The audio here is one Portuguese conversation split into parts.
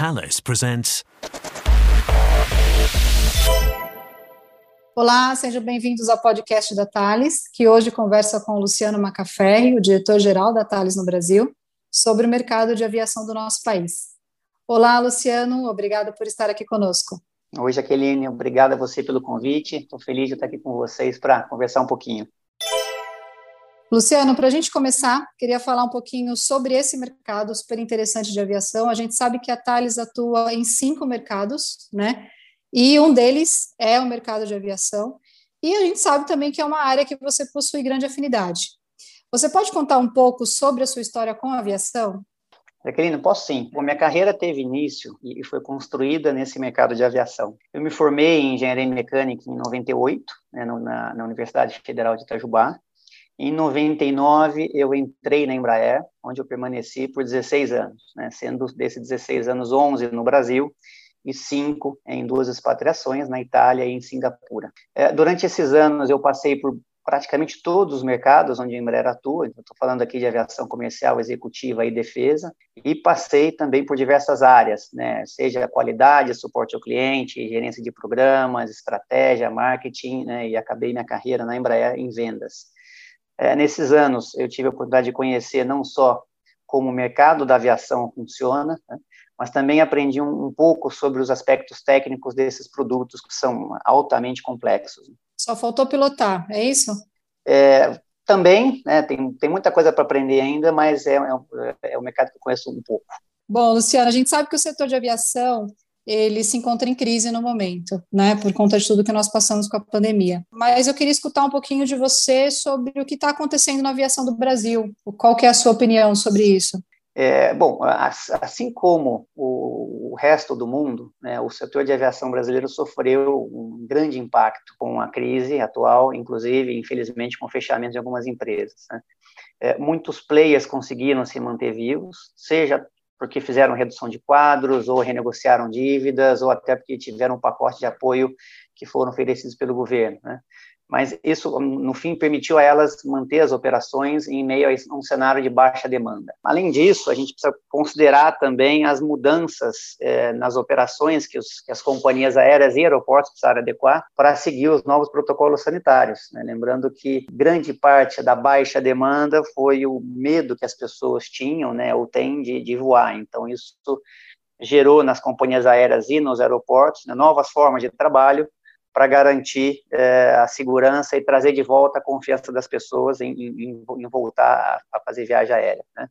Thales presents. Olá, sejam bem-vindos ao podcast da Thales, que hoje conversa com o Luciano Macaferri, o diretor-geral da Thales no Brasil, sobre o mercado de aviação do nosso país. Olá, Luciano, obrigada por estar aqui conosco. Oi, Jaqueline, obrigada a você pelo convite. Estou feliz de estar aqui com vocês para conversar um pouquinho. Luciano, para a gente começar, queria falar um pouquinho sobre esse mercado super interessante de aviação. A gente sabe que a Thales atua em cinco mercados, né? E um deles é o mercado de aviação. E a gente sabe também que é uma área que você possui grande afinidade. Você pode contar um pouco sobre a sua história com a aviação? Jaqueline, posso sim. Bom, minha carreira teve início e foi construída nesse mercado de aviação. Eu me formei em engenharia mecânica em 98, né, na, na Universidade Federal de Itajubá, em 99, eu entrei na Embraer, onde eu permaneci por 16 anos, né, sendo desses 16 anos 11 no Brasil e 5 em duas expatriações, na Itália e em Singapura. É, durante esses anos, eu passei por praticamente todos os mercados onde a Embraer atua, estou falando aqui de aviação comercial, executiva e defesa, e passei também por diversas áreas, né, seja qualidade, suporte ao cliente, gerência de programas, estratégia, marketing, né, e acabei minha carreira na Embraer em vendas. É, nesses anos, eu tive a oportunidade de conhecer não só como o mercado da aviação funciona, né, mas também aprendi um, um, pouco sobre os aspectos técnicos desses produtos que são altamente complexos. Só faltou pilotar, é isso? É, também, né, tem, tem muita coisa para aprender ainda, mas é, é, é um mercado que eu conheço um pouco. Bom, Luciana, a gente sabe que o setor de aviação ele se encontra em crise no momento, né, por conta de tudo que nós passamos com a pandemia. Mas eu queria escutar um pouquinho de você sobre o que está acontecendo na aviação do Brasil. Qual que é a sua opinião sobre isso? É, bom, assim como o resto do mundo, né, o setor de aviação brasileiro sofreu um grande impacto com a crise atual, inclusive, infelizmente, com o fechamento de algumas empresas. Né. É, muitos players conseguiram se manter vivos, seja porque fizeram redução de quadros, ou renegociaram dívidas, ou até porque tiveram um pacote de apoio que foram oferecidos pelo governo. Né? Mas isso, no fim, permitiu a elas manter as operações em meio a um cenário de baixa demanda. Além disso, a gente precisa considerar também as mudanças eh, nas operações que, os, que, as companhias aéreas e aeroportos precisaram adequar para seguir os novos protocolos sanitários. Né? Lembrando que grande parte da baixa demanda foi o medo que as pessoas tinham, né, ou têm de, de voar. Então, isso gerou nas companhias aéreas e nos aeroportos né, novas formas de trabalho para garantir é, a segurança e trazer de volta a confiança das pessoas em, em, em voltar a, fazer viagem aérea. Né?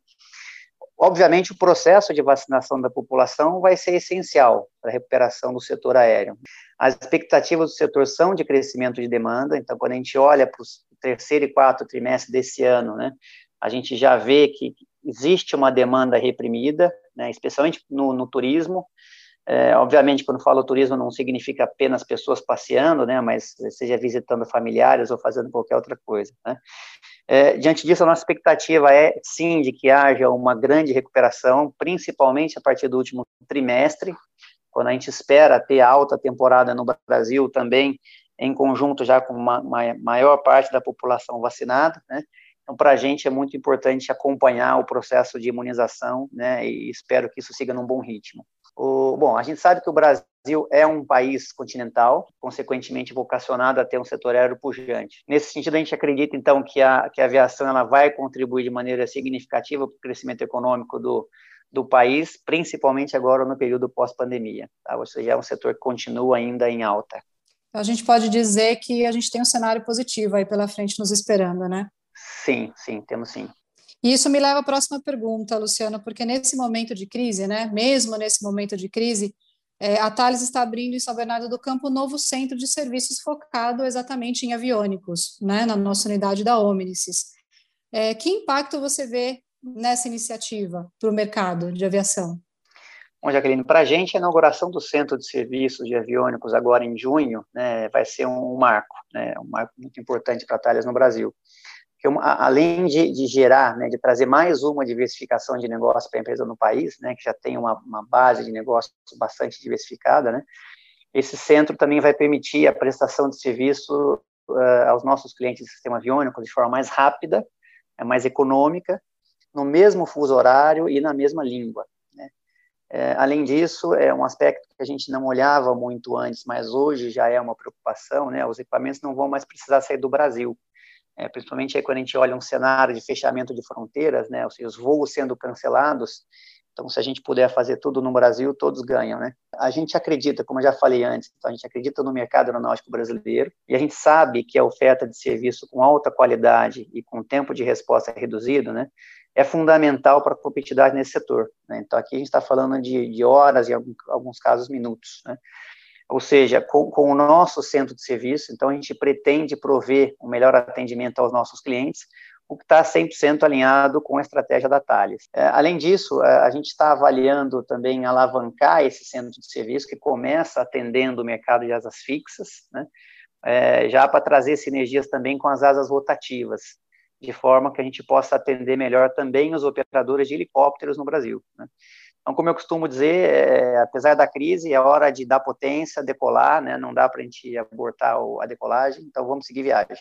Obviamente, o processo de vacinação da população vai ser essencial para a recuperação do setor aéreo. As expectativas do setor são de crescimento de demanda, então, quando a gente olha para o terceiro e quarto trimestre desse ano, né, a gente já vê que existe uma demanda reprimida, né, especialmente no, no turismo, é, obviamente, quando falo turismo, não significa apenas pessoas passeando, né, mas seja visitando familiares ou fazendo qualquer outra coisa. Né. É, diante disso, a nossa expectativa é, sim, de que haja uma grande recuperação, principalmente a partir do último trimestre, quando a gente espera ter alta temporada no Brasil também, em conjunto já com uma, uma maior parte da população vacinada, né, então, para a gente é muito importante acompanhar o processo de imunização, né, e espero que isso siga num bom ritmo. O, bom, a gente sabe que o Brasil é um país continental, consequentemente vocacionado a ter um setor aéreo pujante. Nesse sentido, a gente acredita, então, que a, que a aviação ela vai contribuir de maneira significativa para o crescimento econômico do, do país, principalmente agora no período pós-pandemia. Tá? Ou seja, é um setor que continua ainda em alta. A gente pode dizer que a gente tem um cenário positivo aí pela frente nos esperando, né? Sim, sim, temos sim. E isso me leva à próxima pergunta, Luciano, porque nesse momento de crise, né, mesmo nesse momento de crise, é, a Thales está abrindo em São Bernardo do Campo um novo centro de serviços focado exatamente em aviônicos, né, na nossa unidade da Omnicis. É, que impacto você vê nessa iniciativa para o mercado de aviação? Bom, Jaqueline, para a gente, a inauguração do Centro de Serviços de Aviônicos agora em junho né, vai ser um, marco, né, um marco muito importante para a Thales no Brasil que além de, de, gerar, né, de trazer mais uma diversificação de negócio para a empresa no país, né, que já tem uma, uma base de negócio bastante diversificada, né, esse centro também vai permitir a prestação de serviço uh, aos nossos clientes do sistema aviônico de forma mais rápida, é mais econômica, no mesmo fuso horário e na mesma língua. Né. É, além disso, é um aspecto que a gente não olhava muito antes, mas hoje já é uma preocupação, né? Os equipamentos não vão mais precisar sair do Brasil. É, principalmente aí quando a gente olha um cenário de fechamento de fronteiras, né? Ou seja, os voos sendo cancelados, então, se a gente puder fazer tudo no Brasil, todos ganham, né? A gente acredita, como eu já falei antes, então a gente acredita no mercado aeronáutico brasileiro e a gente sabe que a oferta de serviço com alta qualidade e com tempo de resposta reduzido, né, é fundamental para a competitividade nesse setor. Né? Então, aqui a gente está falando de, de horas e, alguns casos, minutos. Né? Ou seja, com, com, o nosso centro de serviço, então a gente pretende prover um melhor atendimento aos nossos clientes, o que está 100% alinhado com a estratégia da Thales. É, além disso, é, a gente está avaliando também alavancar esse centro de serviço, que começa atendendo o mercado de asas fixas, né, é, já para trazer sinergias também com as asas rotativas, de forma que a gente possa atender melhor também os operadores de helicópteros no Brasil. Né. Então, como eu costumo dizer, é, apesar da crise, é hora de dar potência, decolar, né, não dá para a gente abortar a decolagem, então vamos seguir viagem.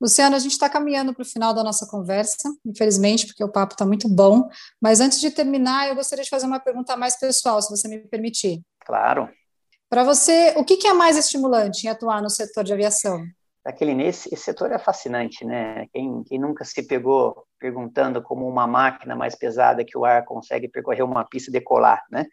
Luciano, a gente está caminhando para o final da nossa conversa, infelizmente, porque o papo está muito bom. Mas antes de terminar, eu gostaria de fazer uma pergunta mais pessoal, se você me permitir. Claro. Para você, o que, é mais estimulante em atuar no setor de aviação? Aquele nesse esse setor é fascinante, né? Quem, quem nunca se pegou perguntando como uma máquina mais pesada que o ar consegue percorrer uma pista e decolar, né?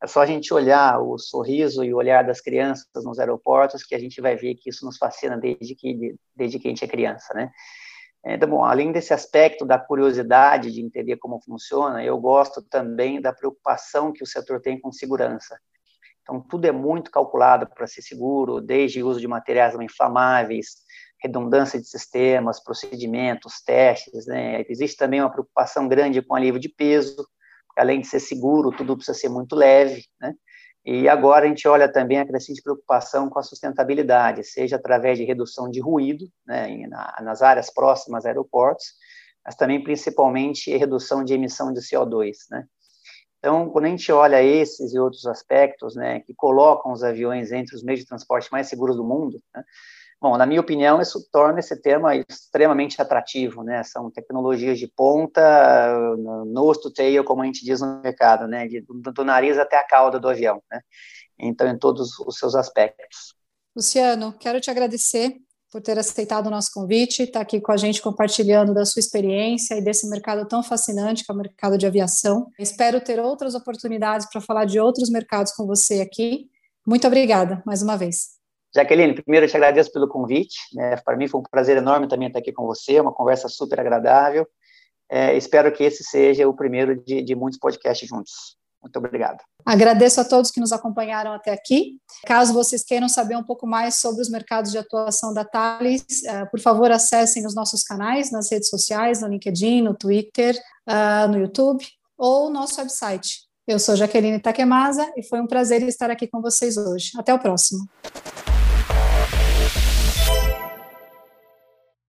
É só a gente olhar o sorriso e o olhar das crianças nos aeroportos que a gente vai ver que isso nos fascina desde que, desde que a gente é criança, né? Então, bom, além desse aspecto da curiosidade de entender como funciona, eu gosto também da preocupação que o setor tem com segurança. Então, tudo é muito calculado para ser seguro, desde uso de materiais não inflamáveis, redundância de sistemas, procedimentos, testes, né? Existe também uma preocupação grande com alívio de peso, além de ser seguro, tudo precisa ser muito leve, né? E agora a gente olha também a crescente preocupação com a sustentabilidade, seja através de redução de ruído, né, nas áreas próximas a aeroportos, mas também principalmente redução de emissão de CO2, né? Então, quando a gente olha esses e outros aspectos, né, que colocam os aviões entre os meios de transporte mais seguros do mundo, né, Bom, na minha opinião, isso torna esse tema extremamente atrativo, né? São tecnologias de ponta, nose to tail, como a gente diz no mercado, né? De, do, do nariz até a cauda do avião, né? Então, em todos os seus aspectos. Luciano, quero te agradecer por ter aceitado o nosso convite, estar tá aqui com a gente compartilhando da sua experiência e desse mercado tão fascinante que é o mercado de aviação. Espero ter outras oportunidades para falar de outros mercados com você aqui. Muito obrigada mais uma vez. Jaqueline, primeiro eu te agradeço pelo convite. Né? Para mim foi um prazer enorme também estar aqui com você, uma conversa super agradável. É, espero que esse seja o primeiro de, de muitos podcasts juntos. Muito obrigado. Agradeço a todos que nos acompanharam até aqui. Caso vocês queiram saber um pouco mais sobre os mercados de atuação da Thales, uh, por favor, acessem os nossos canais nas redes sociais, no LinkedIn, no Twitter, uh, no YouTube ou nosso website. Eu sou Jaqueline Takemasa e foi um prazer estar aqui com vocês hoje. Até o próximo.